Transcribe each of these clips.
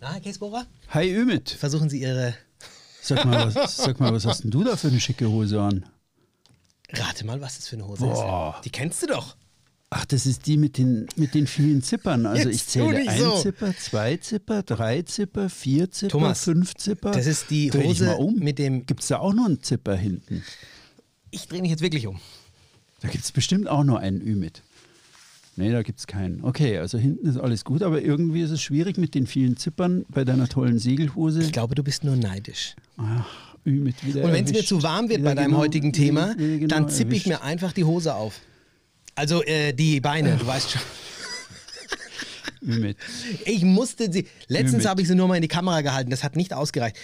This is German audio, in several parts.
Na, Herr? Hi Ümit. Versuchen Sie Ihre. Sag mal, was, sag mal, was hast denn du da für eine schicke Hose an? Rate mal, was das für eine Hose Boah. ist. Die kennst du doch. Ach, das ist die mit den, mit den vielen Zippern. Also Jetzt ich zähle ein so. Zipper, zwei Zipper, drei Zipper, vier Zipper, Thomas, fünf Zipper. das ist die Dreh Hose um. mit dem- Gibt es da auch noch einen Zipper hinten? Ich drehe mich jetzt wirklich um. Da gibt es bestimmt auch noch einen Ümit. Nee, da gibt es keinen. Okay, also hinten ist alles gut, aber irgendwie ist es schwierig mit den vielen Zippern bei deiner tollen Segelhose. Ich glaube, du bist nur neidisch. Ach, Ümit wieder Und wenn es mir zu warm wird Wieder bei deinem genau- heutigen Thema, genau dann zippe ich mir einfach die Hose auf. Also äh, die Beine, du weißt schon. Ümit. Ich musste sie. Letztens Mit. habe ich sie nur mal in die Kamera gehalten. Das hat nicht ausgereicht.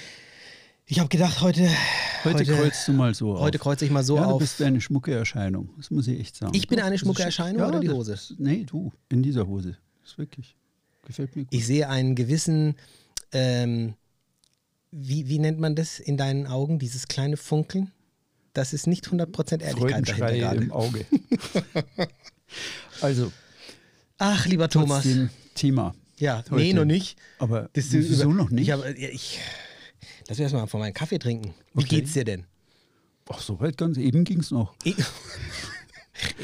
Ich habe gedacht, heute. Heute, kreuzt du mal so Heute auf. kreuze ich mal so ja, auf. du bist eine schmucke Erscheinung. Das muss ich echt sagen. Ich bin eine schmucke. Erscheinung ja, oder die Hose? Das, nee, du. In dieser Hose. Das ist wirklich. Gefällt mir gut. Ich sehe einen gewissen, ähm, wie, wie nennt man das in deinen Augen, dieses kleine Funkeln? Das ist nicht 100% Ehrlichkeit dahinter gerade. im Auge. also, Ach, lieber Thomas. Thema. Ja, heute. nee, noch nicht. Aber Das wieso über- noch nicht? Ich, hab, ja, ich lass mich erstmal von meinem Kaffee trinken. Wie Okay. geht's dir denn? Ach, so weit ganz eben ging es noch. E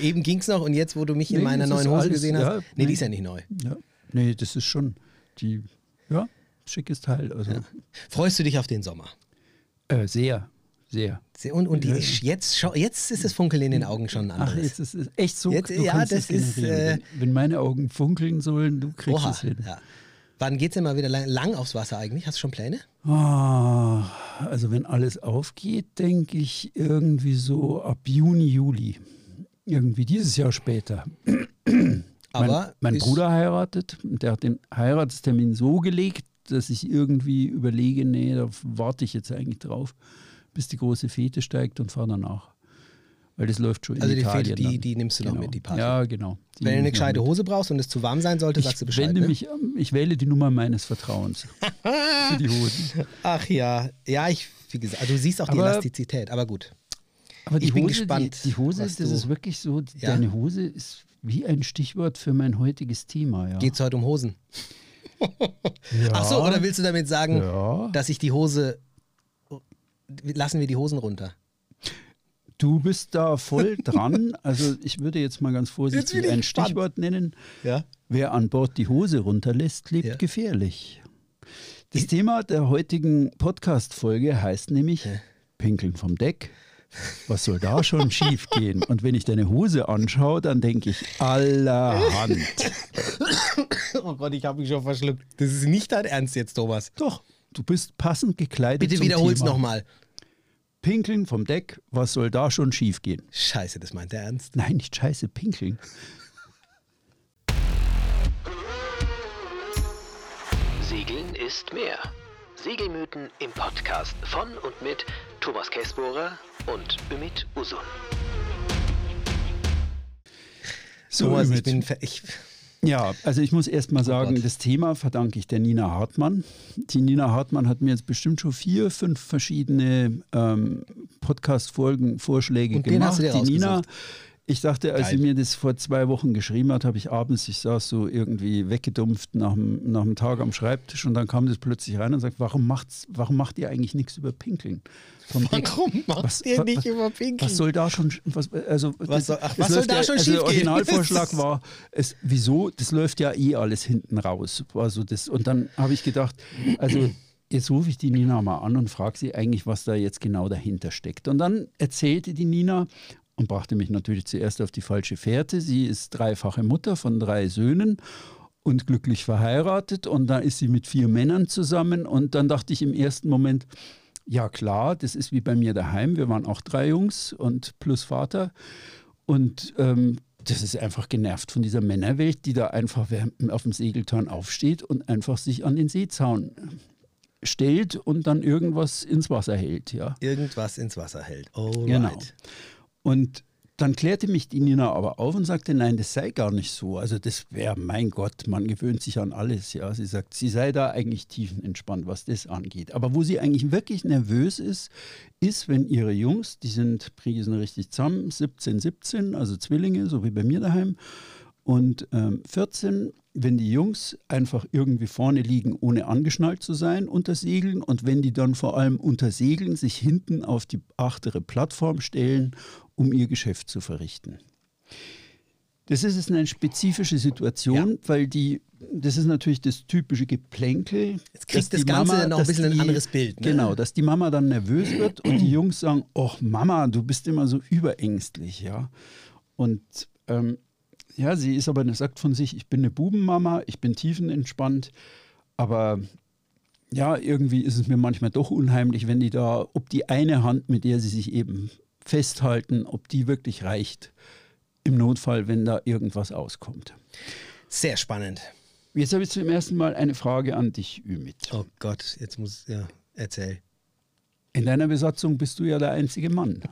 Eben ging's noch und jetzt, wo du mich in Nee, meiner das neuen Hose alles- gesehen hast. ja, nee, nee. die ist ja nicht neu. Ja. Nee, das ist schon die, ja, schickes Teil. Also, Freust du dich auf den Sommer? äh, sehr, sehr. Sehr- Und, und die, Ja. jetzt, jetzt ist das Funkeln in den Augen schon ein Ach, jetzt ist es echt so. Jetzt- du ja, kannst das ist, äh, wenn, wenn meine Augen funkeln sollen, du kriegst Oha, es hin. ja. Wann geht's denn mal wieder lang, lang aufs Wasser eigentlich? Hast du schon Pläne? Ah, also wenn alles aufgeht, denke ich irgendwie so ab Juni, Juli. Irgendwie dieses Jahr später. Aber mein, mein Bruder heiratet, und der hat den Heiratstermin so gelegt, dass ich irgendwie überlege, nee, da warte ich jetzt eigentlich drauf, bis die große Fete steigt und fahre danach. Weil das läuft schon in Also die Italien Fete, die- dann. die nimmst du noch genau. mit, die Party. Ja, genau. Die Wenn du eine ich noch gescheite. Hose brauchst und es zu warm sein sollte, sagst du Ich Bescheid. wende Ne? mich, ich wähle die Nummer meines Vertrauens für die Hosen. Ach ja, ja, ich, wie gesagt, also du siehst auch die Aber- Elastizität, aber gut. Aber die Ich bin Hose, gespannt, Die, die Hose, das ist wirklich so, die- Ja? deine Hose ist wie ein Stichwort für mein heutiges Thema. Ja. Geht's heute um Hosen? ja. Ach so, oder willst du damit sagen, Ja. dass ich die Hose, lassen wir die Hosen runter? Du bist da voll dran. Also ich würde jetzt mal ganz vorsichtig ich ein gespannt. Stichwort nennen. Ja. Wer an Bord die Hose runterlässt, lebt Ja. gefährlich. Das Thema der heutigen Podcast-Folge heißt nämlich Pinkeln vom Deck. Was soll da schon schief gehen? Und wenn ich deine Hose anschaue, dann denke ich allerhand. Oh Gott, ich habe mich schon verschluckt. Das ist nicht dein Ernst jetzt, Thomas. Doch, du bist passend gekleidet. Bitte zum wiederhol's Thema. nochmal. Pinkeln vom Deck, was soll da schon schief gehen? Scheiße, das meint er ernst. Nein, nicht scheiße, pinkeln. Segeln ist mehr. Segelmythen im Podcast von und mit Thomas Käsbohrer und Ümit Usun. So, Thomas, ich bin. ver- Ich, Ja, also ich muss erst mal sagen, Oh das Thema verdanke ich der Nina Hartmann. Die Nina Hartmann hat mir jetzt bestimmt schon vier, fünf verschiedene ähm, Podcast-Folgen, Vorschläge Und gemacht. die Nina? Ich dachte, als Geil. sie mir das vor zwei Wochen geschrieben hat, habe ich abends, ich saß so irgendwie weggedumpft nach dem, nach dem Tag am Schreibtisch und dann kam das plötzlich rein und sagt, warum, macht's, warum macht ihr eigentlich nichts über Pinkeln? Deck? warum macht Was- ihr nicht was- über Pinkeln? Was soll da schon, was, also Was soll- ach, was soll da ja, schon also Der? Originalvorschlag war, es, wieso, das läuft ja eh alles hinten raus. Also das, und dann habe ich gedacht, also jetzt rufe ich die Nina mal an und frage sie eigentlich, was da jetzt genau dahinter steckt. Und dann erzählte die Nina und brachte mich natürlich zuerst auf die falsche Fährte. Sie ist dreifache Mutter von drei Söhnen und glücklich verheiratet und da ist sie mit vier Männern zusammen und dann dachte ich im ersten Moment, ja klar, das ist wie bei mir daheim. Wir waren auch drei Jungs und plus Vater. Und ähm, das ist einfach genervt von dieser Männerwelt, die da einfach auf dem Segeltorn aufsteht und einfach sich an den Seezaun stellt und dann irgendwas ins Wasser hält. Ja. Irgendwas ins Wasser hält. Oh, Genau. Und dann klärte mich die Nina aber auf und sagte, nein, das sei gar nicht so. Also das wäre, mein Gott, man gewöhnt sich an alles. Ja, sie sagt, sie sei da eigentlich tiefenentspannt, was das angeht. Aber wo sie eigentlich wirklich nervös ist, ist, wenn ihre Jungs, die sind, es noch richtig zusammen, 17, 17, also Zwillinge, so wie bei mir daheim, Und ähm, 14, wenn die Jungs einfach irgendwie vorne liegen, ohne angeschnallt zu sein unter Segeln und wenn die dann vor allem unter Segeln sich hinten auf die achtere Plattform stellen, um ihr Geschäft zu verrichten. Das ist eine spezifische Situation, ja. weil die, das ist natürlich das typische Geplänkel. Jetzt kriegt das Ganze Mama, noch ein bisschen die, ein anderes Bild. Ne? Genau, dass die Mama dann nervös wird und die Jungs sagen, ach Mama, du bist immer so überängstlich, ja. Und ähm, ja, sie ist aber, sagt von sich, ich bin eine Bubenmama, ich bin tiefenentspannt, aber ja, irgendwie ist es mir manchmal doch unheimlich, wenn die da, ob die eine Hand, mit der sie sich eben festhalten, ob die wirklich reicht im Notfall, wenn da irgendwas auskommt. Sehr spannend. Jetzt habe ich zum ersten Mal eine Frage an dich, Ümit. Oh Gott, jetzt muss, ja, erzähl. In deiner Besatzung bist du ja der einzige Mann.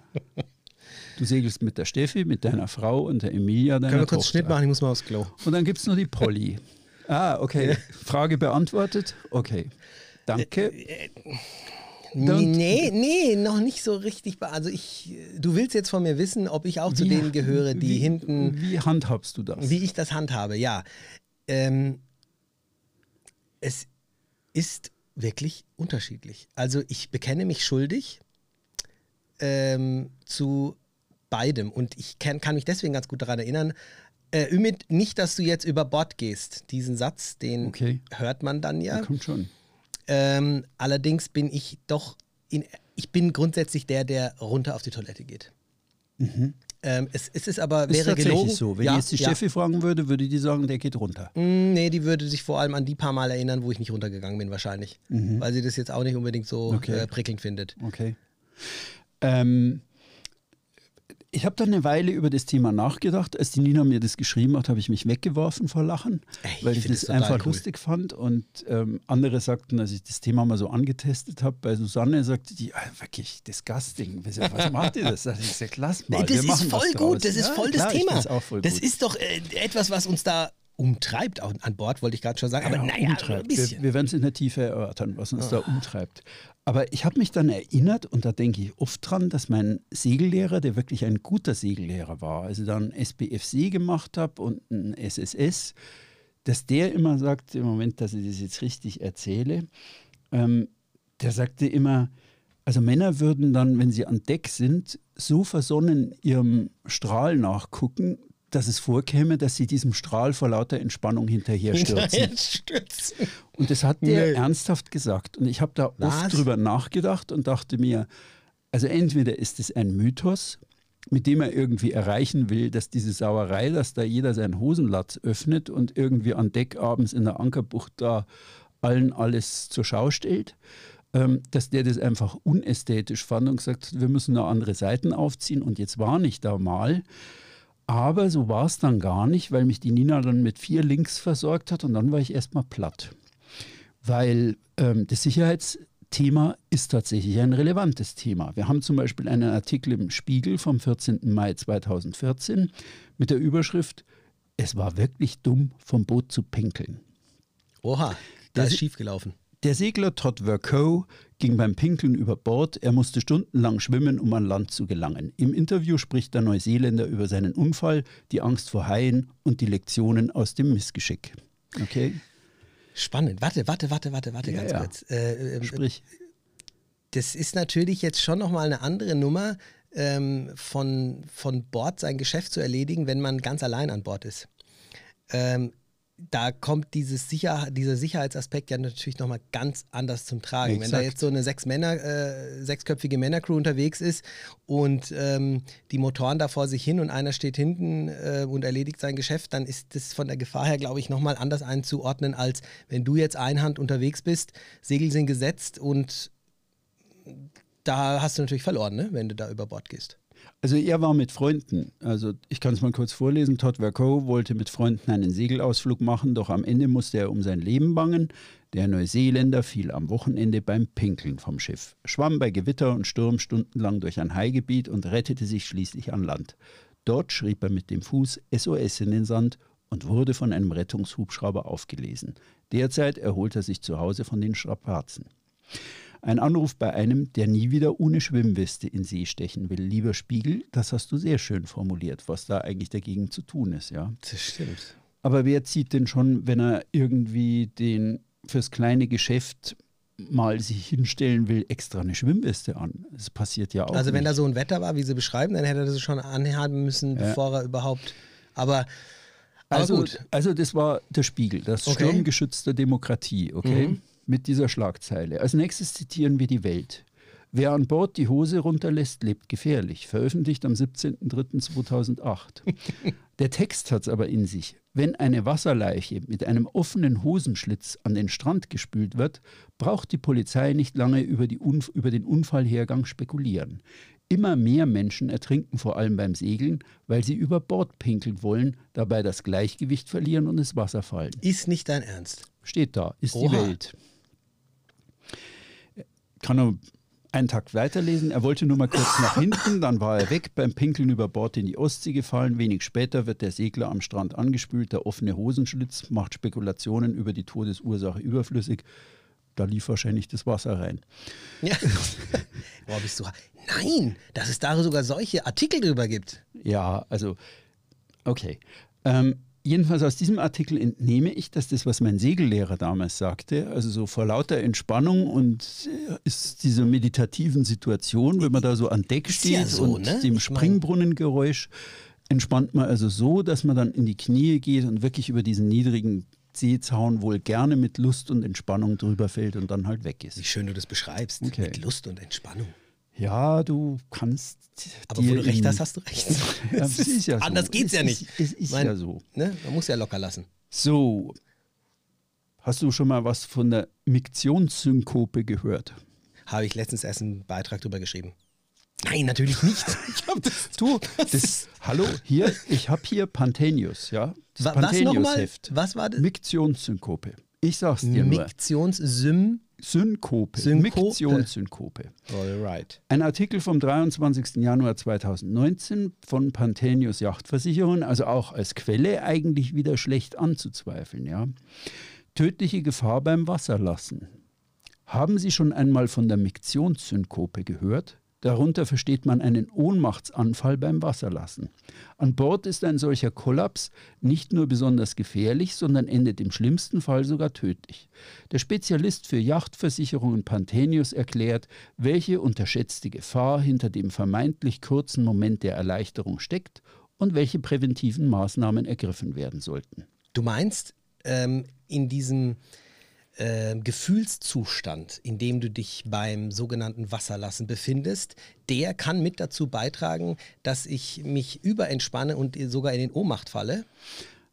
Du segelst mit der Steffi, mit deiner Frau und der Emilia, deiner Können wir kurz Tochter. Schnitt machen? Ich muss mal aufs Klo. Und dann gibt es noch die Polly. Ah, okay. Frage beantwortet? Okay. Danke. Nee, nee, noch nicht so richtig. Also ich, du willst jetzt von mir wissen, ob ich auch zu wie, denen gehöre, die wie, hinten. Wie handhabst du das? Wie ich das handhabe, ja. Ähm, es ist wirklich unterschiedlich. Also ich bekenne mich schuldig ähm, zu beidem. Und ich kann, kann mich deswegen ganz gut daran erinnern, äh, Ümit, nicht, dass du jetzt über Bord gehst. Diesen Satz, den okay. hört man dann ja. Der kommt schon. Ähm, allerdings bin ich doch, in, ich bin grundsätzlich der, der runter auf die Toilette geht. Mhm. Ähm, es, es, ist aber, ist wäre gelogen. so. Wenn ja, jetzt die ja. Steffi fragen würde, würde die sagen, der geht runter. Mm, nee, die würde sich vor allem an die paar Mal erinnern, wo ich nicht runtergegangen bin wahrscheinlich. Mhm. Weil sie das jetzt auch nicht unbedingt so okay. äh, prickelnd findet. Okay. Ähm, ich habe dann eine Weile über das Thema nachgedacht. Als die Nina mir das geschrieben hat, habe ich mich weggeworfen vor Lachen, Ey, weil ich, ich das einfach cool. lustig fand. Und ähm, andere sagten, als ich das Thema mal so angetestet habe, bei Susanne sagte die, ah, wirklich disgusting. Was macht ihr das? Das ist ja klasse. Mal. Das ist voll gut, das ist voll das klar, Thema. das gut. ist doch äh, etwas, was uns da umtreibt an Bord, wollte ich gerade schon sagen. Aber ja, naja, ein bisschen. Wir, wir werden es in der Tiefe erörtern, was uns oh. da umtreibt. Aber ich habe mich dann erinnert, und da denke ich oft dran, dass mein Segellehrer, der wirklich ein guter Segellehrer war, also dann SBFC gemacht habe und ein SSS, dass der immer sagt, im Moment, dass ich das jetzt richtig erzähle, ähm, der sagte immer, also Männer würden dann, wenn sie an Deck sind, so versonnen ihrem Strahl nachgucken, dass es vorkäme, dass sie diesem Strahl vor lauter Entspannung hinterher stürzen. Und das hat der nee. ernsthaft gesagt. Und ich habe da Was? oft drüber nachgedacht und dachte mir, also entweder ist es ein Mythos, mit dem er irgendwie erreichen will, dass diese Sauerei, dass da jeder seinen Hosenlatz öffnet und irgendwie an Deck abends in der Ankerbucht da allen alles zur Schau stellt, ähm, dass der das einfach unästhetisch fand und gesagt hat, wir müssen da andere Seiten aufziehen und jetzt war nicht da mal. Aber so war es dann gar nicht, weil mich die Nina dann mit vier Links versorgt hat und dann war ich erstmal platt. Weil ähm, das Sicherheitsthema ist tatsächlich ein relevantes Thema. Wir haben zum Beispiel einen Artikel im Spiegel vom 14. Mai 2014 mit der Überschrift Es war wirklich dumm, vom Boot zu pinkeln. Oha, da ist schief gelaufen. Der Segler Todd Vercoe ging beim Pinkeln über Bord. Er musste stundenlang schwimmen, um an Land zu gelangen. Im Interview spricht der Neuseeländer über seinen Unfall, die Angst vor Haien und die Lektionen aus dem Missgeschick. Okay? Spannend. Warte, warte, warte, warte, warte, ja, ganz ja. kurz. Äh, äh, Sprich. Das ist natürlich jetzt schon nochmal eine andere Nummer, ähm, von, von Bord sein Geschäft zu erledigen, wenn man ganz allein an Bord ist. Ähm, da kommt dieses Sicher dieser Sicherheitsaspekt ja natürlich nochmal ganz anders zum Tragen. Exakt. Wenn da jetzt so eine sechs Männer, äh, sechsköpfige Männercrew unterwegs ist und ähm, die Motoren da vor sich hin und einer steht hinten äh, und erledigt sein Geschäft, dann ist das von der Gefahr her, glaube ich, nochmal anders einzuordnen, als wenn du jetzt einhand unterwegs bist, Segel sind gesetzt und da hast du natürlich verloren, ne? wenn du da über Bord gehst. Also er war mit Freunden. Also ich kann es mal kurz vorlesen. Todd Vercoe wollte mit Freunden einen Segelausflug machen, doch am Ende musste er um sein Leben bangen. Der Neuseeländer fiel am Wochenende beim Pinkeln vom Schiff, schwamm bei Gewitter und Sturm stundenlang durch ein Haigebiet und rettete sich schließlich an Land. Dort schrieb er mit dem Fuß SOS in den Sand und wurde von einem Rettungshubschrauber aufgelesen. Derzeit erholt er sich zu Hause von den Strapazen. Ein Anruf bei einem, der nie wieder ohne Schwimmweste in See stechen will. Lieber Spiegel, das hast du sehr schön formuliert, was da eigentlich dagegen zu tun ist, ja. Das stimmt. Aber wer zieht denn schon, wenn er irgendwie den fürs kleine Geschäft mal sich hinstellen will, extra eine Schwimmweste an? Das passiert ja auch. Also wenn nicht. da so ein Wetter war, wie sie beschreiben, dann hätte er das schon anhaben müssen, Ja. bevor er überhaupt. Aber, aber Also, gut. also das war der Spiegel, das Okay. Sturmgeschütz der Demokratie, okay? Mhm. Mit dieser Schlagzeile. Als nächstes zitieren wir die Welt. Wer an Bord die Hose runterlässt, lebt gefährlich. Veröffentlicht am 17.03.2008. Der Text hat es aber in sich. Wenn eine Wasserleiche mit einem offenen Hosenschlitz an den Strand gespült wird, braucht die Polizei nicht lange über, die Unf über den Unfallhergang spekulieren. Immer mehr Menschen ertrinken vor allem beim Segeln, weil sie über Bord pinkeln wollen, dabei das Gleichgewicht verlieren und ins Wasser fallen. Ist nicht dein Ernst. Steht da, ist die Oha. Welt. Kann er einen Takt weiterlesen. Er wollte nur mal kurz nach hinten, dann war er weg, beim Pinkeln über Bord in die Ostsee gefallen. Wenig später wird der Segler am Strand angespült. Der offene Hosenschlitz macht Spekulationen über die Todesursache überflüssig. Da lief wahrscheinlich das Wasser rein. Ja. Boah, bist du. Nein, dass es da sogar solche Artikel drüber gibt. Ja, also, okay. Ähm, jedenfalls aus diesem Artikel entnehme ich, dass das, was mein Segellehrer damals sagte, also so vor lauter Entspannung und äh, ist dieser meditativen Situation, wenn man da so an Deck steht ja so, und ne? dem Springbrunnengeräusch, entspannt man also so, dass man dann in die Knie geht und wirklich über diesen niedrigen Seezaun wohl gerne mit Lust und Entspannung drüber fällt und dann halt weg Wie ist. schön du das beschreibst. Okay. Mit Lust und Entspannung. Ja, du kannst. Aber wo du recht hast, hast du recht. Ja, das ist ja so. Anders geht's Es ja nicht. Ist, es ist Mein- ja so. Ne? Man muss ja locker lassen. So, hast du schon mal was von der Miktionssynkope gehört? Habe ich letztens erst einen Beitrag drüber geschrieben. Nein, natürlich nicht. das, du, Das, hallo, hier, ich habe hier Panthenius, ja? Das Wa- was nochmal? Was war das? Miktionssynkope. Ich sag's dir. Miktionssym. Synkope. Synkope. Miktionssynkope. Alright. Ein Artikel vom 23. Januar 2019 von Panthenius Yachtversicherung, also auch als Quelle eigentlich wieder schlecht anzuzweifeln. Ja? Tödliche Gefahr beim Wasserlassen. Haben Sie schon einmal von der Miktionssynkope gehört? Darunter versteht man einen Ohnmachtsanfall beim Wasserlassen. An Bord ist ein solcher Kollaps nicht nur besonders gefährlich, sondern endet im schlimmsten Fall sogar tödlich. Der Spezialist für Yachtversicherungen Panthenius erklärt, welche unterschätzte Gefahr hinter dem vermeintlich kurzen Moment der Erleichterung steckt und welche präventiven Maßnahmen ergriffen werden sollten. Du meinst, ähm, in diesem äh, Gefühlszustand, in dem du dich beim sogenannten Wasserlassen befindest, der kann mit dazu beitragen, dass ich mich überentspanne und sogar in den Ohnmacht falle.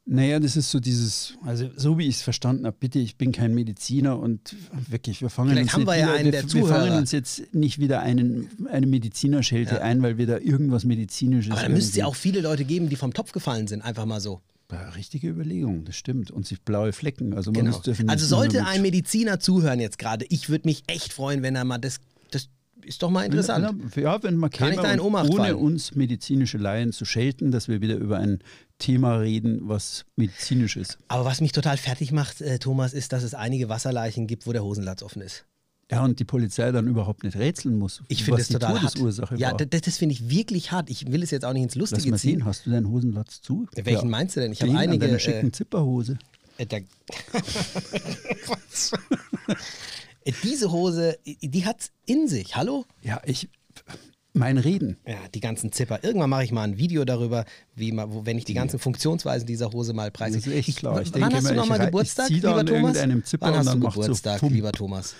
Naja, das ist so dieses, also so wie ich es verstanden habe, bitte, ich bin kein Mediziner und wirklich, wir fangen Vielleicht uns haben nicht wir ja wieder, einen wir, wir fangen uns jetzt nicht wieder einen, eine Medizinerschelte Ja. ein, weil wir da irgendwas Medizinisches Aber da müsste es ja auch viele Leute geben, die vom Topf gefallen sind, einfach mal so. Richtige Überlegung, das stimmt. Und sich blaue Flecken. Also, man Genau. muss definitiv Also sollte ein Mediziner zuhören jetzt gerade, ich würde mich echt freuen, wenn er mal das, das ist doch mal interessant. Ja, wenn man Kann käme ohne fallen? uns medizinische Laien zu schelten, dass wir wieder über ein Thema reden, was medizinisch ist. Aber was mich total fertig macht, äh, Thomas, ist, dass es einige Wasserleichen gibt, wo der Hosenlatz offen ist. Ja, und die Polizei dann überhaupt nicht rätseln muss, Ich finde was das die total Todesursache hart. Ja, war. das, das finde ich wirklich hart. Ich will es jetzt auch nicht ins Lass Lustige mal ziehen. sehen, hast du deinen Hosenlatz zu? Welchen meinst du denn? Ich habe Den an einige. deiner schicken Äh, Zipperhose. äh? Äh, Diese Hose, die hat's in sich. Hallo? Ja, ich, mein Reden. Ja, die ganzen Zipper. Irgendwann mache ich mal ein Video darüber, wie man, wo, wenn ich die ganzen Funktionsweisen dieser Hose mal preise. Das ist echt klar. Ich wann hast du nochmal Geburtstag, lieber Thomas? wann hast du Geburtstag, lieber Thomas?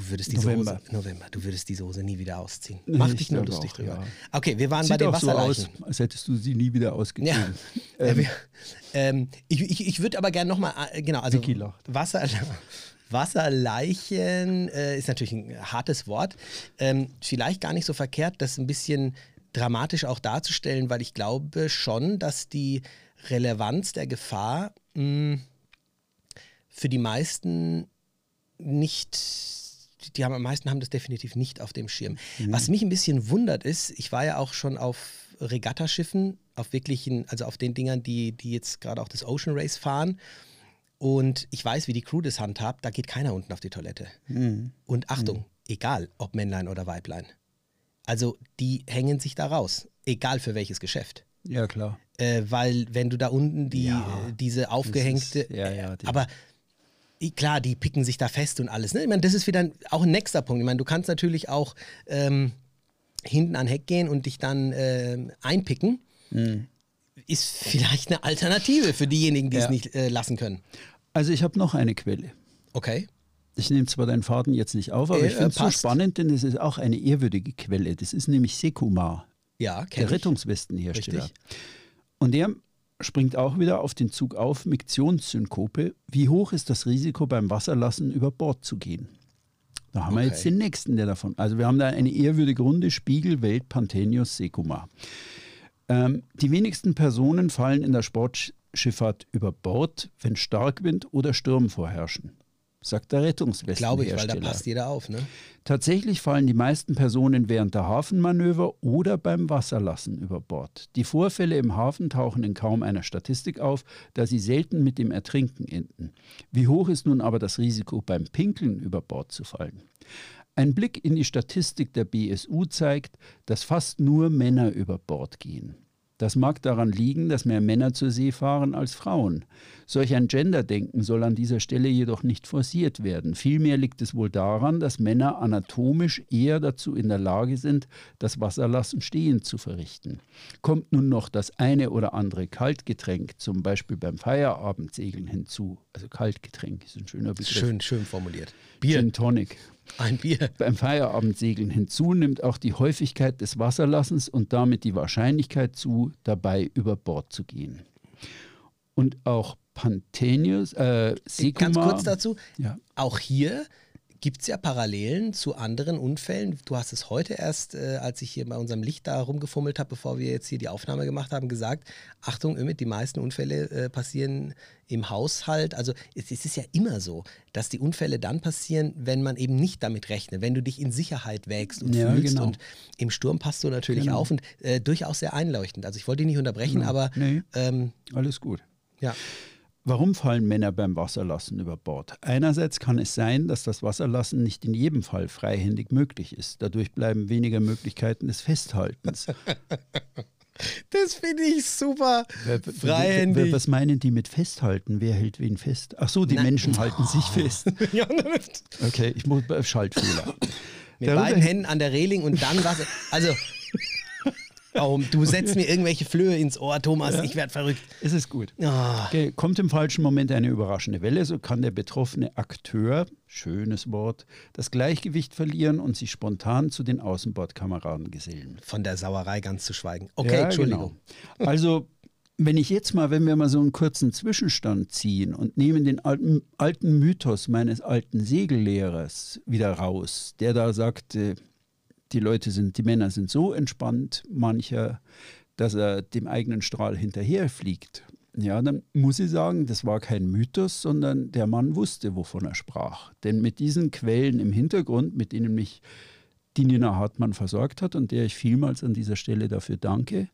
Du würdest diese November. Hose, November, du würdest diese Hose nie wieder ausziehen. Nee, Mach ich dich nur lustig auch, drüber. ja. Okay, wir waren bei Sieht den auch so Wasserleichen. aus, als hättest du sie nie wieder ausgezogen. Ja. Ähm, ähm, ich ich, ich würde aber gerne nochmal, äh, genau, also. Wasser, Wasserleichen äh, ist natürlich ein hartes Wort. Ähm, vielleicht gar nicht so verkehrt, das ein bisschen dramatisch auch darzustellen, weil ich glaube schon, dass die Relevanz der Gefahr mh, für die meisten nicht, die haben am meisten haben das definitiv nicht auf dem Schirm. Was mich ein bisschen wundert ist, ich war ja auch schon auf Regattaschiffen, auf wirklichen, also auf den Dingern, die, die jetzt gerade auch das Ocean Race fahren. und ich weiß, wie die Crew das handhabt, da geht keiner unten auf die Toilette. Mhm. Und Achtung, egal ob Männlein oder Weiblein. Also die hängen sich da raus, egal für welches Geschäft. Ja, klar. Äh, weil wenn du da unten die, Ja, äh, diese aufgehängte, ist- ja, ja, die- aber klar, die picken sich da fest und alles. Ne? Ich meine, das ist wieder auch ein nächster Punkt. Ich meine, du kannst natürlich auch ähm, hinten an Heck gehen und dich dann ähm, einpicken. Mhm. Ist vielleicht eine Alternative für diejenigen, die es Ja. nicht äh, lassen können. Also ich habe noch eine Quelle. Okay. Ich nehme zwar deinen Faden jetzt nicht auf, aber Äh, ich finde es so spannend, denn es ist auch eine ehrwürdige Quelle. Das ist nämlich Sekuma, Ja, der ich. Rettungswestenhersteller. Richtig. Und der springt auch wieder auf den Zug auf, Miktionssynkope. Wie hoch ist das Risiko beim Wasserlassen über Bord zu gehen? Da haben wir Okay. jetzt den nächsten, der davon. Also wir haben da eine ehrwürdige Runde Spiegel, Welt, Panthenius, Sekuma. Ähm, die wenigsten Personen fallen in der Sportschifffahrt über Bord, wenn Starkwind oder Sturm vorherrschen, sagt der Rettungswestenhersteller. Glaube ich, weil da passt jeder auf. Ne? Tatsächlich fallen die meisten Personen während der Hafenmanöver oder beim Wasserlassen über Bord. Die Vorfälle im Hafen tauchen in kaum einer Statistik auf, da sie selten mit dem Ertrinken enden. Wie hoch ist nun aber das Risiko, beim Pinkeln über Bord zu fallen? Ein Blick in die Statistik der BSU zeigt, dass fast nur Männer über Bord gehen. Das mag daran liegen, dass mehr Männer zur See fahren als Frauen. Solch ein Genderdenken soll an dieser Stelle jedoch nicht forciert werden. Vielmehr liegt es wohl daran, dass Männer anatomisch eher dazu in der Lage sind, das Wasserlassen stehend zu verrichten. Kommt nun noch das eine oder andere Kaltgetränk, zum Beispiel beim Feierabendsegeln hinzu, also Kaltgetränk ist ein schöner Begriff. Schön, schön formuliert. Bier, Gin Tonic. Ein Bier. Beim Feierabendsegeln hinzu nimmt auch die Häufigkeit des Wasserlassens und damit die Wahrscheinlichkeit zu, dabei über Bord zu gehen. Und auch Panthenius, äh, Sekuma, Ganz kurz dazu. Ja. Auch hier gibt es ja Parallelen zu anderen Unfällen. Du hast es heute erst, äh, als ich hier bei unserem Licht da rumgefummelt habe, bevor wir jetzt hier die Aufnahme gemacht haben, gesagt, Achtung, Ümit, die meisten Unfälle äh, passieren im Haushalt. Also es, es ist ja immer so, dass die Unfälle dann passieren, wenn man eben nicht damit rechnet, wenn du dich in Sicherheit wägst und Ja, fühlst. genau. Und im Sturm passt du natürlich Genau. auf und äh, durchaus sehr einleuchtend. Also ich wollte dich nicht unterbrechen, Genau. aber Nee. ähm, Alles gut. ja. Warum fallen Männer beim Wasserlassen über Bord? Einerseits kann es sein, dass das Wasserlassen nicht in jedem Fall freihändig möglich ist. Dadurch bleiben weniger Möglichkeiten des Festhaltens. Das finde ich super. Freihändig. Was meinen die mit festhalten? Wer hält wen fest? Ach so, die Na- Menschen halten sich fest. Okay, ich muss äh, Schaltfehler. Mit Darüber beiden Händen an der Reling und dann was. Also, oh, du setzt mir irgendwelche Flöhe ins Ohr, Thomas. Ich werde verrückt. Es ist gut. Ah, Okay, kommt im falschen Moment eine überraschende Welle, so kann der betroffene Akteur, schönes Wort, das Gleichgewicht verlieren und sich spontan zu den Außenbordkameraden gesellen. von der Sauerei ganz zu schweigen. Okay, Ja, Entschuldigung. Genau. Also, wenn ich jetzt mal, wenn wir mal so einen kurzen Zwischenstand ziehen und nehmen den alten, alten Mythos meines alten Segellehrers wieder raus, der da sagte, die Leute sind, die Männer sind so entspannt, mancher, dass er dem eigenen Strahl hinterherfliegt. Ja, dann muss ich sagen, das war kein Mythos, sondern der Mann wusste, wovon er sprach. Denn mit diesen Quellen im Hintergrund, mit denen mich die Nina Hartmann versorgt hat und der ich vielmals an dieser Stelle dafür danke,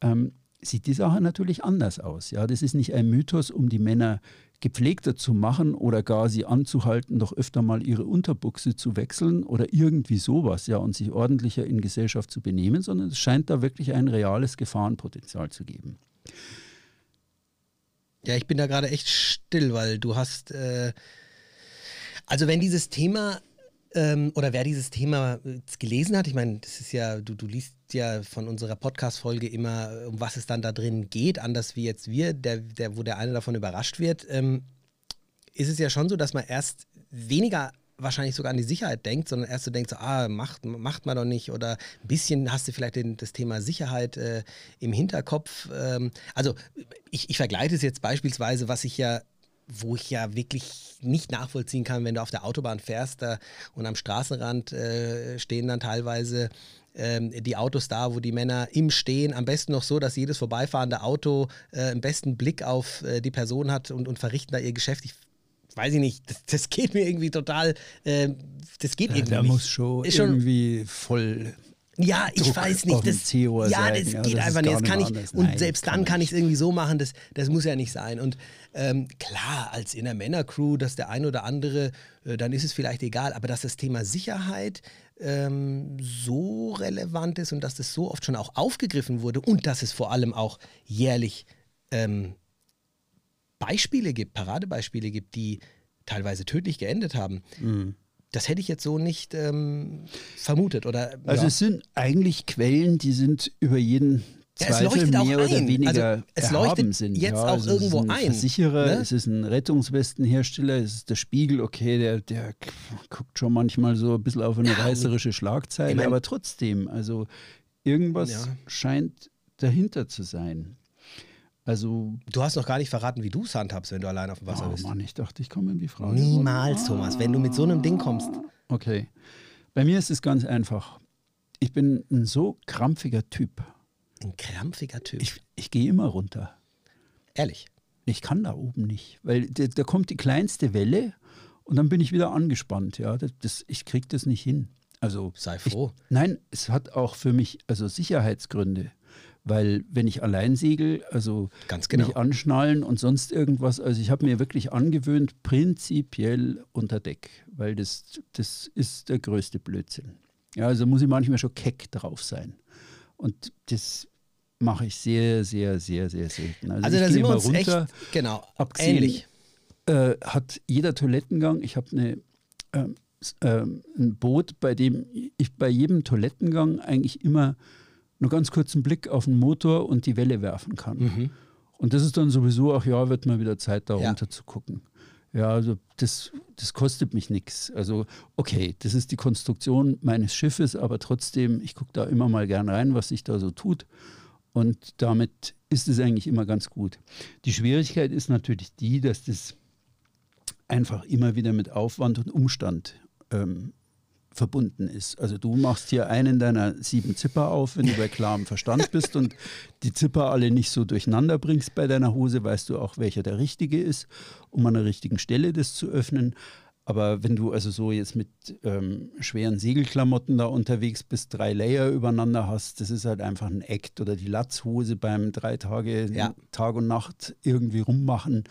ähm, sieht die Sache natürlich anders aus. Ja, das ist nicht ein Mythos, um die Männer gepflegter zu machen oder gar sie anzuhalten, doch öfter mal ihre Unterbuchse zu wechseln oder irgendwie sowas, ja, und sich ordentlicher in Gesellschaft zu benehmen, sondern es scheint da wirklich ein reales Gefahrenpotenzial zu geben. Ja, ich bin da gerade echt still, weil du hast. Äh, also, wenn dieses Thema. Ähm, oder wer dieses Thema äh, gelesen hat, ich meine, das ist ja, du, du liest ja von unserer Podcast-Folge immer, äh, um was es dann da drin geht, anders wie jetzt wir, der, der, wo der eine davon überrascht wird, ähm, ist es ja schon so, dass man erst weniger wahrscheinlich sogar an die Sicherheit denkt, sondern erst so denkt, so, ah, macht, macht man doch nicht oder ein bisschen hast du vielleicht den, das Thema Sicherheit äh, im Hinterkopf. Ähm, also ich, ich vergleiche es jetzt beispielsweise, was ich ja wo ich ja wirklich nicht nachvollziehen kann, wenn du auf der Autobahn fährst da, und am Straßenrand äh, stehen dann teilweise ähm, die Autos da, wo die Männer im Stehen, am besten noch so, dass jedes vorbeifahrende Auto äh, einen besten Blick auf äh, die Person hat und, und verrichten da ihr Geschäft. Ich weiß ich nicht, das, das geht mir irgendwie total, äh, das geht irgendwie da nicht. muss schon schon irgendwie voll Ja, ich Druck weiß nicht. Das, ja, das Ja, geht das einfach nicht. Das kann ich, anders. und Nein, selbst kann dann kann ich es irgendwie so machen. Das, das muss ja nicht sein. Und ähm, klar, als in der Männercrew, dass der ein oder andere, äh, dann ist es vielleicht egal. Aber dass das Thema Sicherheit ähm, so relevant ist und dass das so oft schon auch aufgegriffen wurde und dass es vor allem auch jährlich ähm, Beispiele gibt, Paradebeispiele gibt, die teilweise tödlich geendet haben. Mhm. Das hätte ich jetzt so nicht ähm, vermutet. Oder, Also ja. es sind eigentlich Quellen, die sind über jeden Ja, es Zweifel auch mehr oder ein. weniger Also es erhaben leuchtet sind. jetzt ja, auch also irgendwo es ist ein ein, Versicherer, ne? es ist ein Rettungswestenhersteller, es ist der Spiegel, okay, der, der guckt schon manchmal so ein bisschen auf eine Ja, reißerische Schlagzeile, ich mein- aber trotzdem, also irgendwas scheint dahinter zu sein. Also, Du hast noch gar nicht verraten, wie du es handhabst, wenn du allein auf dem Wasser oh bist. Mann, ich dachte, ich komme in die Frage. Niemals, Thomas. Wenn du mit so einem Ding kommst. Okay. Bei mir ist es ganz einfach. Ich bin ein so krampfiger Typ. Ein krampfiger Typ. Ich, ich gehe immer runter. Ehrlich. Ich kann da oben nicht, weil da, da kommt die kleinste Welle und dann bin ich wieder angespannt. Ja, das, das, ich kriege das nicht hin. Also Sei froh. Ich, nein, es hat auch für mich also Sicherheitsgründe, weil wenn ich allein segel, also Ganz genau. mich anschnallen und sonst irgendwas, also ich habe mir wirklich angewöhnt, prinzipiell unter Deck, weil das, das ist der größte Blödsinn. Ja, also muss ich manchmal schon keck drauf sein. Und das mache ich sehr, sehr, sehr, sehr selten. Also ich da sind wir uns runter, echt, genau, abgesehen, ähnlich. Äh, hat jeder Toilettengang, ich habe eine, ähm, ähm, ein Boot, bei dem ich bei jedem Toilettengang eigentlich immer nur ganz kurzen Blick auf den Motor und die Welle werfen kann. Mhm. Und das ist dann sowieso, ach ja, wird mal wieder Zeit, da Ja. runter zu gucken. Ja, also das, das kostet mich nichts. Also okay, das ist die Konstruktion meines Schiffes, aber trotzdem, ich gucke da immer mal gern rein, was sich da so tut. Und damit ist es eigentlich immer ganz gut. Die Schwierigkeit ist natürlich die, dass das einfach immer wieder mit Aufwand und Umstand ähm, verbunden ist. Also du machst hier einen deiner sieben Zipper auf, wenn du bei klarem Verstand bist und die Zipper alle nicht so durcheinander bringst bei deiner Hose, weißt du auch, welcher der richtige ist, um an der richtigen Stelle das zu öffnen. Aber wenn du also so jetzt mit ähm, schweren Segelklamotten da unterwegs bist, drei Layer übereinander hast, das ist halt einfach ein Act oder die Latzhose beim drei Tage, Ja. Tag und Nacht irgendwie rummachen.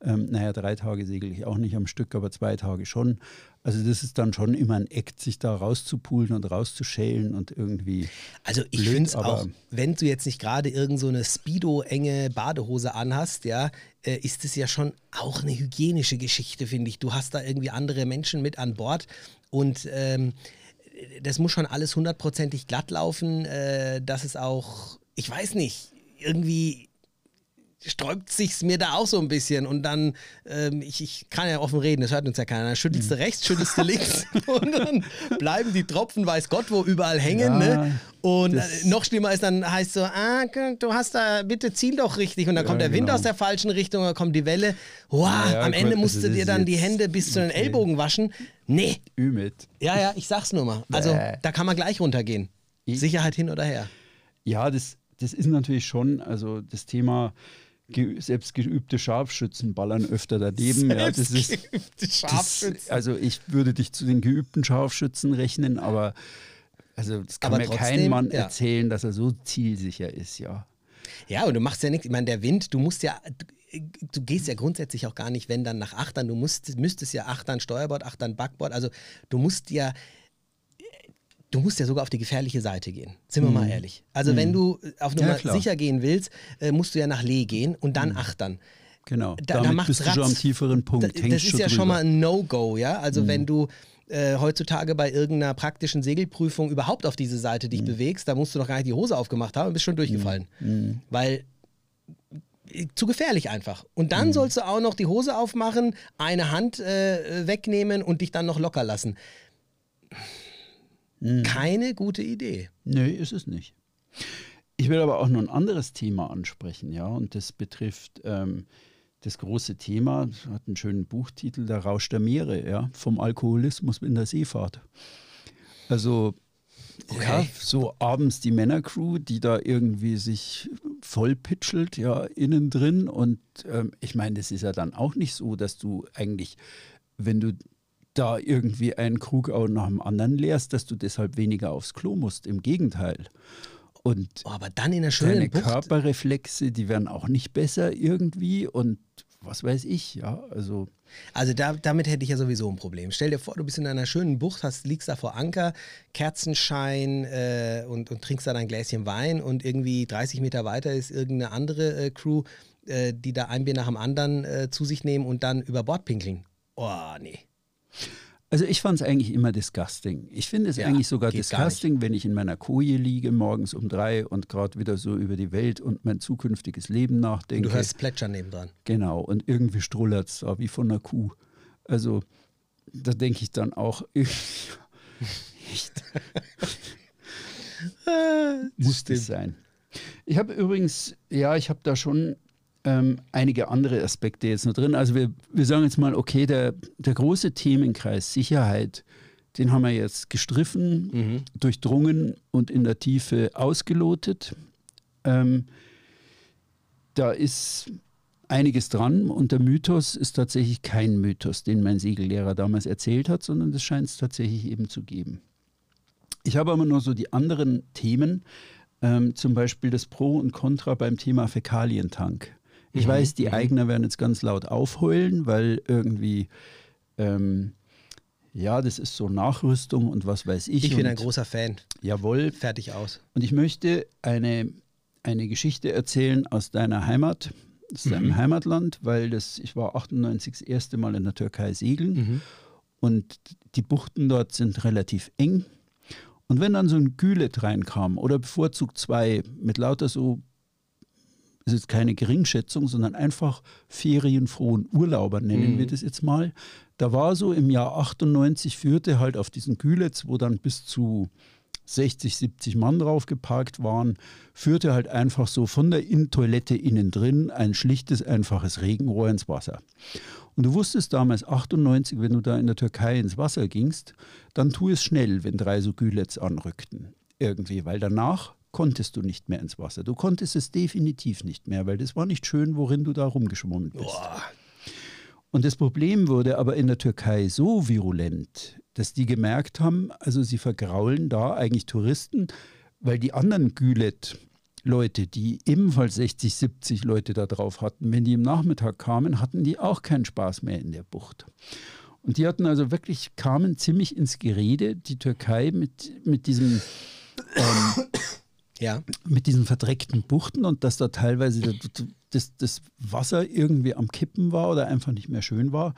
Ähm, naja, drei Tage segel ich auch nicht am Stück, aber zwei Tage schon. Also das ist dann schon immer ein Act, sich da rauszupulen und rauszuschälen und irgendwie. Also ich finde es auch, wenn du jetzt nicht gerade irgend so eine Speedo-enge Badehose anhast, ja, äh, ist es ja schon auch eine hygienische Geschichte, finde ich. Du hast da irgendwie andere Menschen mit an Bord und ähm, das muss schon alles hundertprozentig glatt laufen, äh, dass es auch, ich weiß nicht, irgendwie sträubt sich's mir da auch so ein bisschen und dann, ähm, ich, ich kann ja offen reden, das hört uns ja keiner, dann schüttelst du Hm. rechts, schüttelst du links und dann bleiben die Tropfen, weiß Gott wo, überall hängen, Ja, ne? Und äh, noch schlimmer ist dann, heißt so, ah, du hast da, bitte ziel doch richtig und dann Ja, kommt der Wind genau. aus der falschen Richtung, dann kommt die Welle, wow, Ja, am Ende also musst du dir dann die Hände bis zu den. Ellbogen waschen. Nee, Ümit. ja, ja, ich sag's nur mal. Also, Bäh. da kann man gleich runtergehen. Ich- Sicherheit hin oder her. Ja, das, das ist natürlich schon, also das Thema ge selbstgeübte Scharfschützen ballern öfter daneben. Ja, das ist, das, also ich würde dich zu den geübten Scharfschützen rechnen, aber also das kann Aber mir kein trotzdem, Mann ja. erzählen, dass er so zielsicher ist, ja. Ja, und du machst ja nichts. Ich meine, der Wind, du musst ja, du, du gehst ja grundsätzlich auch gar nicht, wenn dann nach Achtern. Du musst, müsstest ja Achtern Steuerbord, Achtern Backbord. Also du musst ja, du musst ja sogar auf die gefährliche Seite gehen. Sind wir mal ehrlich. Also wenn du auf Mhm. Ja, Nummer klar. sicher gehen willst, äh, musst du ja nach Lee gehen und dann Achtern. Genau. Da- da Damit macht's bist du schon am tieferen Punkt. Da, das ist ja drüber. schon mal ein No-Go, ja. Also Mhm. wenn du äh, heutzutage bei irgendeiner praktischen Segelprüfung überhaupt auf diese Seite Mhm. dich bewegst, da musst du noch gar nicht die Hose aufgemacht haben und bist schon durchgefallen. Mhm. Weil äh, zu gefährlich einfach. Und Mhm. dann sollst du auch noch die Hose aufmachen, eine Hand äh, wegnehmen und dich dann noch locker lassen. Mhm. Keine gute Idee. Nee, ist es nicht. Ich will aber auch noch ein anderes Thema ansprechen, ja, und das betrifft ähm, das große Thema, hat einen schönen Buchtitel, Der Rausch der Meere, ja, vom Alkoholismus in der Seefahrt. Also, ja, Okay. so abends die Männercrew, die da irgendwie sich vollpitschelt, ja, innen drin. Und ähm, ich meine, das ist ja dann auch nicht so, dass du eigentlich, wenn du da irgendwie einen Krug auch nach dem anderen leerst, dass du deshalb weniger aufs Klo musst. Im Gegenteil. Und oh, aber dann in der schönen deine Bucht. Körperreflexe, die werden auch nicht besser irgendwie und was weiß ich, ja, also. Also da, damit hätte ich ja sowieso ein Problem. Stell dir vor, du bist in einer schönen Bucht, hast, liegst da vor Anker, Kerzenschein äh, und, und trinkst dann ein Gläschen Wein und irgendwie 30 Meter weiter ist irgendeine andere äh, Crew, äh, die da ein Bier nach dem anderen äh, zu sich nehmen und dann über Bord pinkeln. Oh, nee. Also ich fand es eigentlich immer disgusting. Ich finde es Ja, eigentlich sogar disgusting, wenn ich in meiner Koje liege morgens um drei und gerade wieder so über die Welt und mein zukünftiges Leben Und nachdenke. du hörst Plätschern nebendran. Genau, und irgendwie strullert es da wie von einer Kuh. Also da denke ich dann auch, echt, muss das sein. Ich habe übrigens, ja, ich habe da schon ähm, einige andere Aspekte jetzt noch drin. Also wir, wir sagen jetzt mal, okay, der, der große Themenkreis Sicherheit, den haben wir jetzt gestriffen, durchdrungen und in der Tiefe ausgelotet. Ähm, da ist einiges dran und der Mythos ist tatsächlich kein Mythos, den mein Segellehrer damals erzählt hat, sondern das scheint es tatsächlich eben zu geben. Ich habe aber nur so die anderen Themen, ähm, zum Beispiel das Pro und Contra beim Thema Fäkalientank. Ich Mhm, weiß, die mhm. Eigner werden jetzt ganz laut aufheulen, weil irgendwie, ähm, ja, das ist so Nachrüstung und was weiß ich. Ich bin und, ein großer Fan. Jawohl. Fertig aus. Und ich möchte eine, eine Geschichte erzählen aus deiner Heimat, aus deinem Heimatland, weil das, ich war 98 das erste Mal in der Türkei segeln und die Buchten dort sind relativ eng. Und wenn dann so ein Gület reinkam oder bevorzugt zwei mit lauter so, ist jetzt keine Geringschätzung, sondern einfach ferienfrohen Urlaubern, nennen wir das jetzt mal. Da war so im Jahr 98 führte halt auf diesen Gülets, wo dann bis zu 60, 70 Mann drauf geparkt waren, führte halt einfach so von der In-Toilette innen drin ein schlichtes, einfaches Regenrohr ins Wasser. Und du wusstest damals, 98, wenn du da in der Türkei ins Wasser gingst, dann tu es schnell, wenn drei so Gülets anrückten. Irgendwie, weil danach konntest du nicht mehr ins Wasser. Du konntest es definitiv nicht mehr, weil das war nicht schön, worin du da rumgeschwommen bist. Boah. Und das Problem wurde aber in der Türkei so virulent, dass die gemerkt haben, also sie vergraulen da eigentlich Touristen, weil die anderen Gület-Leute, die ebenfalls 60, 70 Leute da drauf hatten, wenn die im Nachmittag kamen, hatten die auch keinen Spaß mehr in der Bucht. Und die hatten also wirklich, kamen ziemlich ins Gerede, die Türkei mit, mit diesem ähm, Ja. mit diesen verdreckten Buchten und dass da teilweise das, das Wasser irgendwie am Kippen war oder einfach nicht mehr schön war,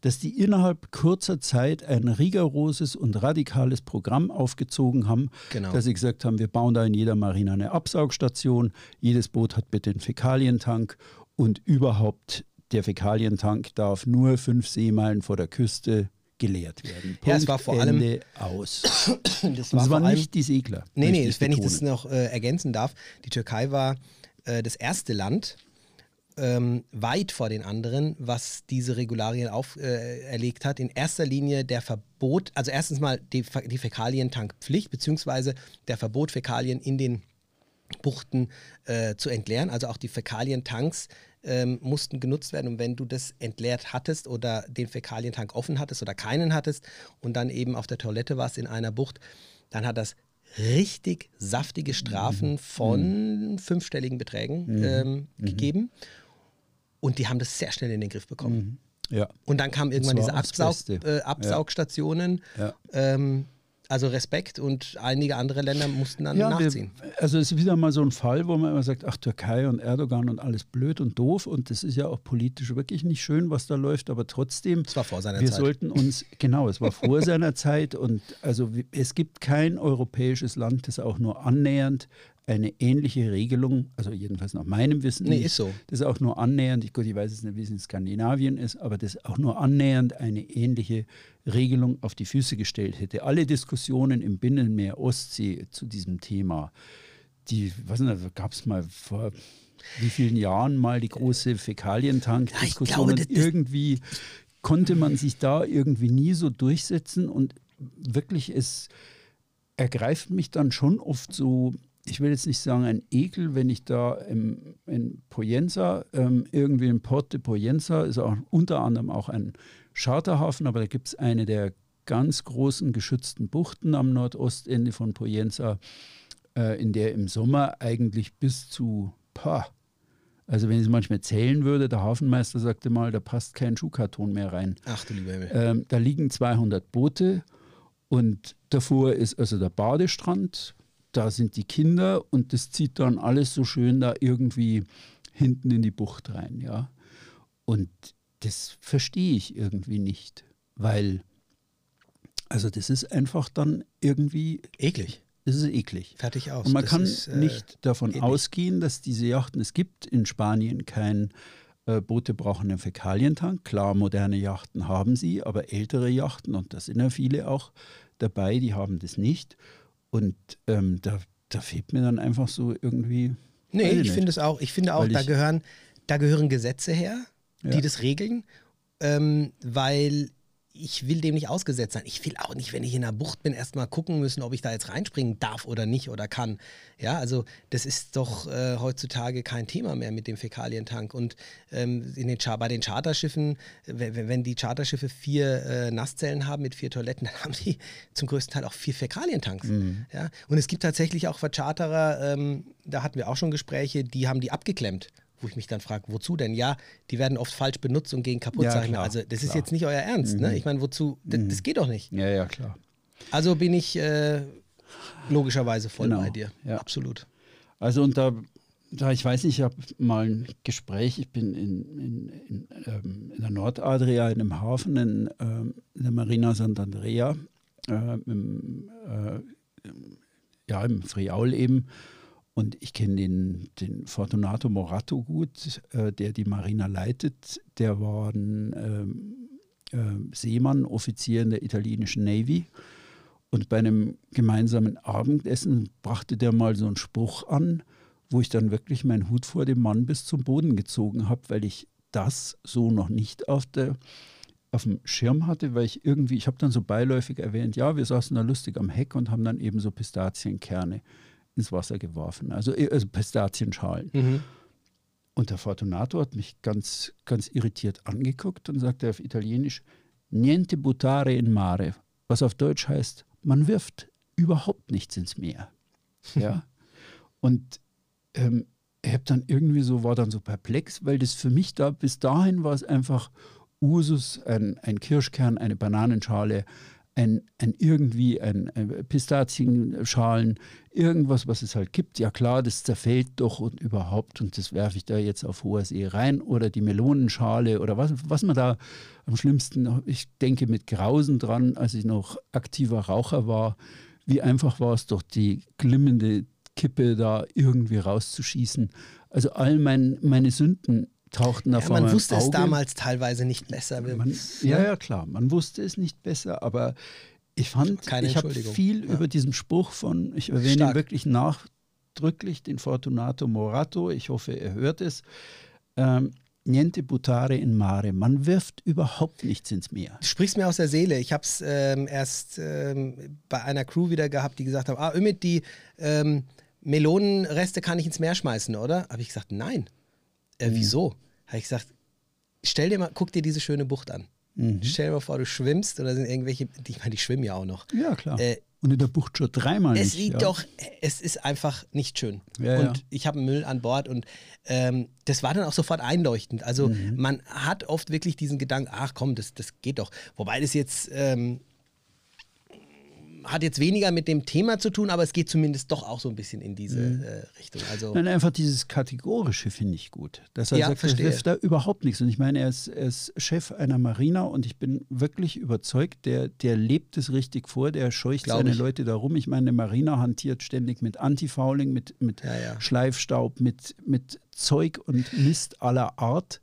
dass die innerhalb kurzer Zeit ein rigoroses und radikales Programm aufgezogen haben, Genau. dass sie gesagt haben, wir bauen da in jeder Marine eine Absaugstation, jedes Boot hat bitte einen Fäkalientank und überhaupt der Fäkalientank darf nur fünf Seemeilen vor der Küste geleert werden. Ja, es war vor allem- Ende aus. Das es vor waren allem- nicht die Segler. Nee, nee, wenn ich das noch äh, ergänzen darf, die Türkei war äh, das erste Land, ähm, weit vor den anderen, was diese Regularien auferlegt äh, hat. In erster Linie der Verbot, also erstens mal die, die Fäkalientankpflicht, beziehungsweise der Verbot, Fäkalien in den Buchten äh, zu entleeren. Also auch die Fäkalientanks ähm, mussten genutzt werden. Und wenn du das entleert hattest oder den Fäkalientank offen hattest oder keinen hattest und dann eben auf der Toilette warst in einer Bucht, dann hat das richtig saftige Strafen von fünfstelligen Beträgen ähm, gegeben. Und die haben das sehr schnell in den Griff bekommen. Ja. Und dann kamen irgendwann diese Absaug, äh, Absaugstationen. Ja. Ähm, also Respekt und einige andere Länder mussten dann Ja, nachziehen. wir, also es ist wieder mal so ein Fall, wo man immer sagt, ach Türkei und Erdogan und alles blöd und doof und das ist ja auch politisch wirklich nicht schön, was da läuft, aber trotzdem, Das war vor seiner wir Zeit. sollten uns, genau, es war vor seiner Zeit und also es gibt kein europäisches Land, das auch nur annähernd eine ähnliche Regelung, also jedenfalls nach meinem Wissen, Nee, ist so. das auch nur annähernd, ich, gut, ich weiß jetzt nicht, wie es in Skandinavien ist, aber das auch nur annähernd eine ähnliche Regelung auf die Füße gestellt hätte. Alle Diskussionen im Binnenmeer Ostsee zu diesem Thema, die, was gab es mal vor wie vielen Jahren mal die große Fäkalientank-Diskussion Ja, irgendwie konnte man sich da irgendwie nie so durchsetzen und wirklich es ergreift mich dann schon oft so ich will jetzt nicht sagen ein Ekel, wenn ich da im, in Poyenza, ähm, irgendwie in Porte Poyenza, ist auch unter anderem auch ein Charterhafen, aber da gibt es eine der ganz großen geschützten Buchten am Nordostende von Poyenza, äh, in der im Sommer eigentlich bis zu, pah, also wenn ich es manchmal zählen würde, der Hafenmeister sagte mal, da passt kein Schuhkarton mehr rein. Ach du lieber Himmel. Ähm, da liegen 200 Boote und davor ist also der Badestrand, da sind die Kinder und das zieht dann alles so schön da irgendwie hinten in die Bucht rein, ja. Und das verstehe ich irgendwie nicht, weil, also das ist einfach dann irgendwie Eklig. Das ist eklig. Fertig aus. Und man Das kann ist, äh, nicht davon eklig. ausgehen, dass diese Yachten, es gibt in Spanien kein äh, Boote brauchen einen Fäkalientank. Klar, moderne Yachten haben sie, aber ältere Yachten, und da sind ja viele auch dabei, die haben das nicht. Und ähm, da, da fehlt mir dann einfach so irgendwie. Nee, ich finde es auch. Ich finde auch, da gehören, da gehören Gesetze her, die Ja. das regeln, ähm, weil ich will dem nicht ausgesetzt sein. Ich will auch nicht, wenn ich in einer Bucht bin, erstmal gucken müssen, ob ich da jetzt reinspringen darf oder nicht oder kann. Ja, also das ist doch äh, heutzutage kein Thema mehr mit dem Fäkalientank. Und ähm, in den, Char- bei den Charterschiffen, wenn, wenn die Charterschiffen vier äh, Nasszellen haben mit vier Toiletten, dann haben die zum größten Teil auch vier Fäkalientanks. Ja? Und es gibt tatsächlich auch Vercharterer, ähm, da hatten wir auch schon Gespräche, die haben die abgeklemmt. Wo ich mich dann frage, wozu denn? Ja, die werden oft falsch benutzt und gehen kaputt, Ja, sag ich Also, das ist klar. jetzt nicht euer Ernst, ne? Ich meine, wozu? Das, das geht doch nicht. Ja, ja, klar. Also bin ich äh, logischerweise voll Genau, bei dir. ja. Absolut. Also und da, da ich weiß nicht, ich habe mal ein Gespräch, ich bin in, in, in, ähm, in der Nordadria, in einem Hafen, in, ähm, der Marina Sant'Andrea, äh, im, äh, ja, im Friaul eben. Und ich kenne den, den Fortunato Morato gut, äh, der die Marina leitet. Der war ein ähm, äh, Seemann, Offizier in der italienischen Navy. Und bei einem gemeinsamen Abendessen brachte der mal so einen Spruch an, wo ich dann wirklich meinen Hut vor dem Mann bis zum Boden gezogen habe, weil ich das so noch nicht auf, der, auf dem Schirm hatte, weil ich irgendwie, ich habe dann so beiläufig erwähnt, ja, wir saßen da lustig am Heck und haben dann eben so Pistazienkerne ins Wasser geworfen, also, äh, also Pistazienschalen. Mhm. Und der Fortunato hat mich ganz, ganz irritiert angeguckt und sagte auf Italienisch, niente buttare in mare, was auf Deutsch heißt, man wirft überhaupt nichts ins Meer. Ja? Und ähm, ich hab dann irgendwie so, war dann so perplex, weil das für mich da, bis dahin war es einfach Usus, ein, ein Kirschkern, eine Bananenschale, ein, ein irgendwie ein, ein Pistazienschalen, irgendwas, was es halt gibt. Ja klar, das zerfällt doch und überhaupt und das werfe ich da jetzt auf hoher See rein oder die Melonenschale oder was, was man da am schlimmsten, ich denke mit Grausen dran, als ich noch aktiver Raucher war, wie einfach war es doch, die glimmende Kippe da irgendwie rauszuschießen. Also all mein, meine Sünden tauchten da Ja, vor man wusste es Auge. damals teilweise nicht besser. Man, ne? ja, ja, klar, man wusste es nicht besser, aber ich fand, Keine ich habe viel Ja. über diesen Spruch von, ich erwähne ihn Stark. wirklich nachdrücklich, den Fortunato Morato, ich hoffe, er hört es. Ähm, Niente buttare in mare, man wirft überhaupt nichts ins Meer. Du sprichst mir aus der Seele. Ich habe es ähm, erst ähm, bei einer Crew wieder gehabt, die gesagt haben, ah, Ümit, die ähm, Melonenreste kann ich ins Meer schmeißen, oder? Habe ich gesagt, nein. Äh, Mhm. wieso? Habe ich gesagt, stell dir mal, guck dir diese schöne Bucht an. Mhm. Stell dir mal vor, du schwimmst oder sind irgendwelche, ich meine, die schwimmen ja auch noch. Ja, klar. Äh, Und in der Bucht schon dreimal Es sieht ja. doch, es ist einfach nicht schön. Ja, und ja. ich habe Müll an Bord und ähm, das war dann auch sofort einleuchtend. Also Mhm. man hat oft wirklich diesen Gedanken, ach komm, das, das geht doch. Wobei das jetzt ähm, hat jetzt weniger mit dem Thema zu tun, aber es geht zumindest doch auch so ein bisschen in diese Mhm. äh, Richtung. Also Nein, einfach dieses Kategorische finde ich gut. Dass er Ja, sagt, er verstehe. wirft da überhaupt nichts. Und ich meine, er ist, er ist Chef einer Marina und ich bin wirklich überzeugt, der, der lebt es richtig vor, der scheucht Glaub seine ich. Leute da rum. Ich meine, eine Marina hantiert ständig mit Antifouling, mit, mit Ja, ja. Schleifstaub, mit, mit Zeug und Mist aller Art.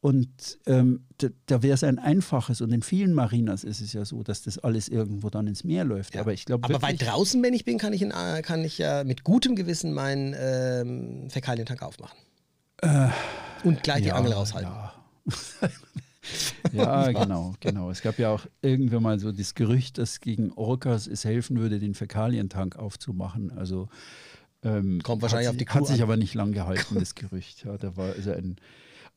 Und ähm, da, da wäre es ein einfaches. Und in vielen Marinas ist es ja so, dass das alles irgendwo dann ins Meer läuft. Ja. Aber ich glaube, aber weit draußen, wenn ich bin, kann ich, in, äh, kann ich ja mit gutem Gewissen meinen ähm, Fäkalientank aufmachen. und gleich die Ja, Angel raushalten. Ja. ja, genau, genau. Es gab ja auch irgendwann mal so das Gerücht, dass gegen Orcas es helfen würde, den Fäkalientank aufzumachen. Also Ähm, Kommt wahrscheinlich hat auf die sich, Kuh Hat sich an. aber nicht lang gehalten, das Gerücht. Ja, da war also ein,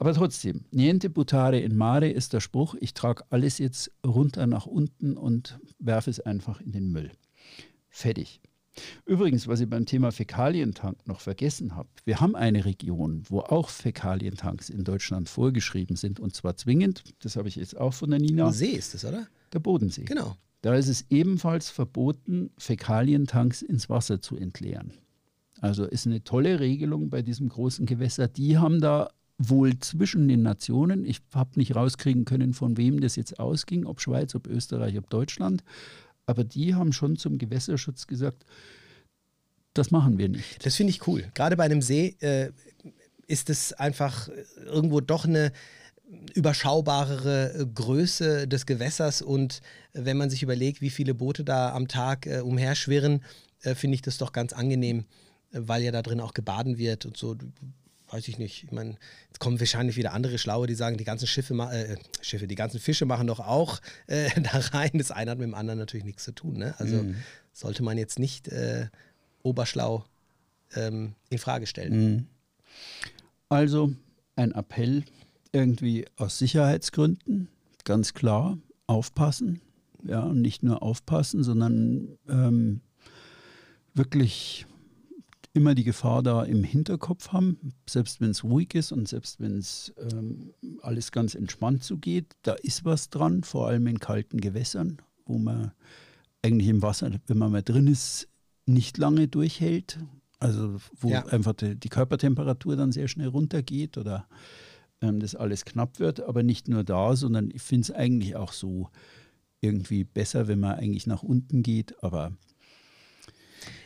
aber trotzdem, niente buttare in mare ist der Spruch, ich trage alles jetzt runter nach unten und werfe es einfach in den Müll. Fertig. Übrigens, was ich beim Thema Fäkalientank noch vergessen habe, wir haben eine Region, wo auch Fäkalientanks in Deutschland vorgeschrieben sind und zwar zwingend, das habe ich jetzt auch von der Nina, Ein See ist das, oder? der Bodensee. Genau. Da ist es ebenfalls verboten, Fäkalientanks ins Wasser zu entleeren. Also ist eine tolle Regelung bei diesem großen Gewässer. Die haben da wohl zwischen den Nationen, ich habe nicht rauskriegen können, von wem das jetzt ausging, ob Schweiz, ob Österreich, ob Deutschland, aber die haben schon zum Gewässerschutz gesagt, das machen wir nicht. Das finde ich cool. Gerade bei einem See äh, ist es einfach irgendwo doch eine überschaubarere äh, Größe des Gewässers und äh, wenn man sich überlegt, wie viele Boote da am Tag äh, umherschwirren, äh, finde ich das doch ganz angenehm, äh, weil ja da drin auch gebaden wird und so. Weiß ich nicht. Ich meine, jetzt kommen wahrscheinlich wieder andere Schlaue, die sagen, die ganzen Schiffe, äh, Schiffe, die ganzen Fische machen doch auch äh, da rein. Das eine hat mit dem anderen natürlich nichts zu tun. Ne? Also sollte man jetzt nicht äh, oberschlau ähm, in Frage stellen. Also ein Appell irgendwie aus Sicherheitsgründen, ganz klar, aufpassen. Ja, und nicht nur aufpassen, sondern ähm, wirklich immer die Gefahr da im Hinterkopf haben, selbst wenn es ruhig ist und selbst wenn es ähm, alles ganz entspannt zugeht, da ist was dran, vor allem in kalten Gewässern, wo man eigentlich im Wasser, wenn man mal drin ist, nicht lange durchhält. Also wo Ja. einfach die, die Körpertemperatur dann sehr schnell runtergeht oder ähm, das alles knapp wird. Aber nicht nur da, sondern ich finde es eigentlich auch so irgendwie besser, wenn man eigentlich nach unten geht. Aber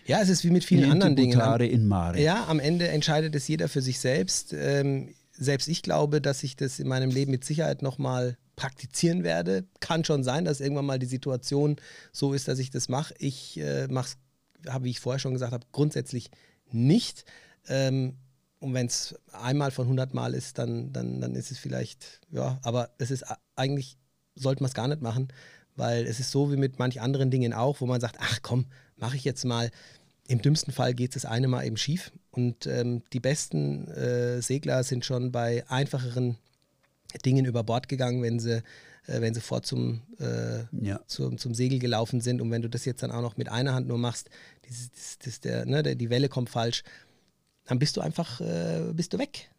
Ja, es ist wie mit vielen niente anderen Dingen. buttare in mare. Ja, am Ende entscheidet es jeder für sich selbst. Ähm, selbst ich glaube, dass ich das in meinem Leben mit Sicherheit nochmal praktizieren werde. Kann schon sein, dass irgendwann mal die Situation so ist, dass ich das mache. Ich äh, mache es, habe, wie ich vorher schon gesagt habe, grundsätzlich nicht. Ähm, und wenn es einmal von 100 Mal ist, dann, dann, dann ist es vielleicht, ja, aber es ist eigentlich, sollte man es gar nicht machen, weil es ist so wie mit manch anderen Dingen auch, wo man sagt, ach komm, mache ich jetzt mal. Im dümmsten Fall geht es das eine Mal eben schief. Und ähm, die besten äh, Segler sind schon bei einfacheren Dingen über Bord gegangen, wenn sie, äh, wenn sie vor zum, äh, Ja. zum, zum Segel gelaufen sind. Und wenn du das jetzt dann auch noch mit einer Hand nur machst, dieses, das, das, der, ne, der, die Welle kommt falsch, dann bist du einfach äh, bist du weg.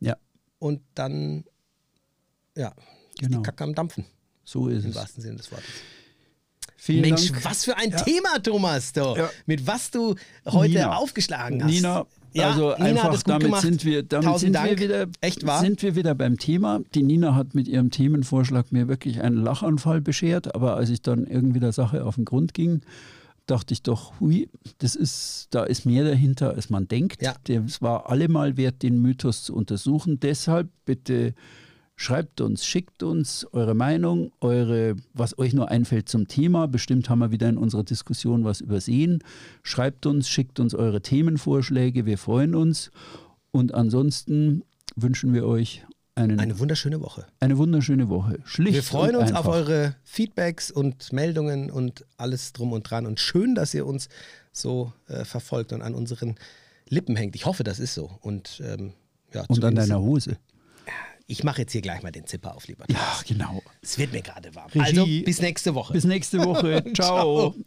Ja, Und dann, ja, ist Genau. die Kacke am Dampfen, so ist im es. wahrsten Sinne des Wortes. Vielen Mensch, Dank. was für ein Ja. Thema, Thomas, du. Ja. Mit was du heute Nina. aufgeschlagen hast. Nina, Ja, also Nina einfach damit gemacht. sind wir, damit sind wir wieder, Echt wahr? sind wir wieder beim Thema. Die Nina hat mit ihrem Themenvorschlag mir wirklich einen Lachanfall beschert, aber als ich dann irgendwie der Sache auf den Grund ging, dachte ich doch, hui, das ist, da ist mehr dahinter, als man denkt. Ja. Es war allemal wert, den Mythos zu untersuchen. Deshalb bitte Schreibt uns, schickt uns eure Meinung, eure, was euch nur einfällt zum Thema. Bestimmt haben wir wieder in unserer Diskussion was übersehen. Schreibt uns, schickt uns eure Themenvorschläge, wir freuen uns. Und ansonsten wünschen wir euch einen, Eine wunderschöne Woche. eine wunderschöne Woche. Schlicht Wir freuen uns einfach. auf eure Feedbacks und Meldungen und alles drum und dran. Und schön, dass ihr uns so äh, verfolgt und an unseren Lippen hängt. Ich hoffe, das ist so. Und, ähm, ja, Und an deiner Hose. Ich mache jetzt hier gleich mal den Zipper auf, lieber. Ja, genau. Es wird mir gerade warm. Regie. Also bis nächste Woche. Bis nächste Woche. Ciao. Ciao.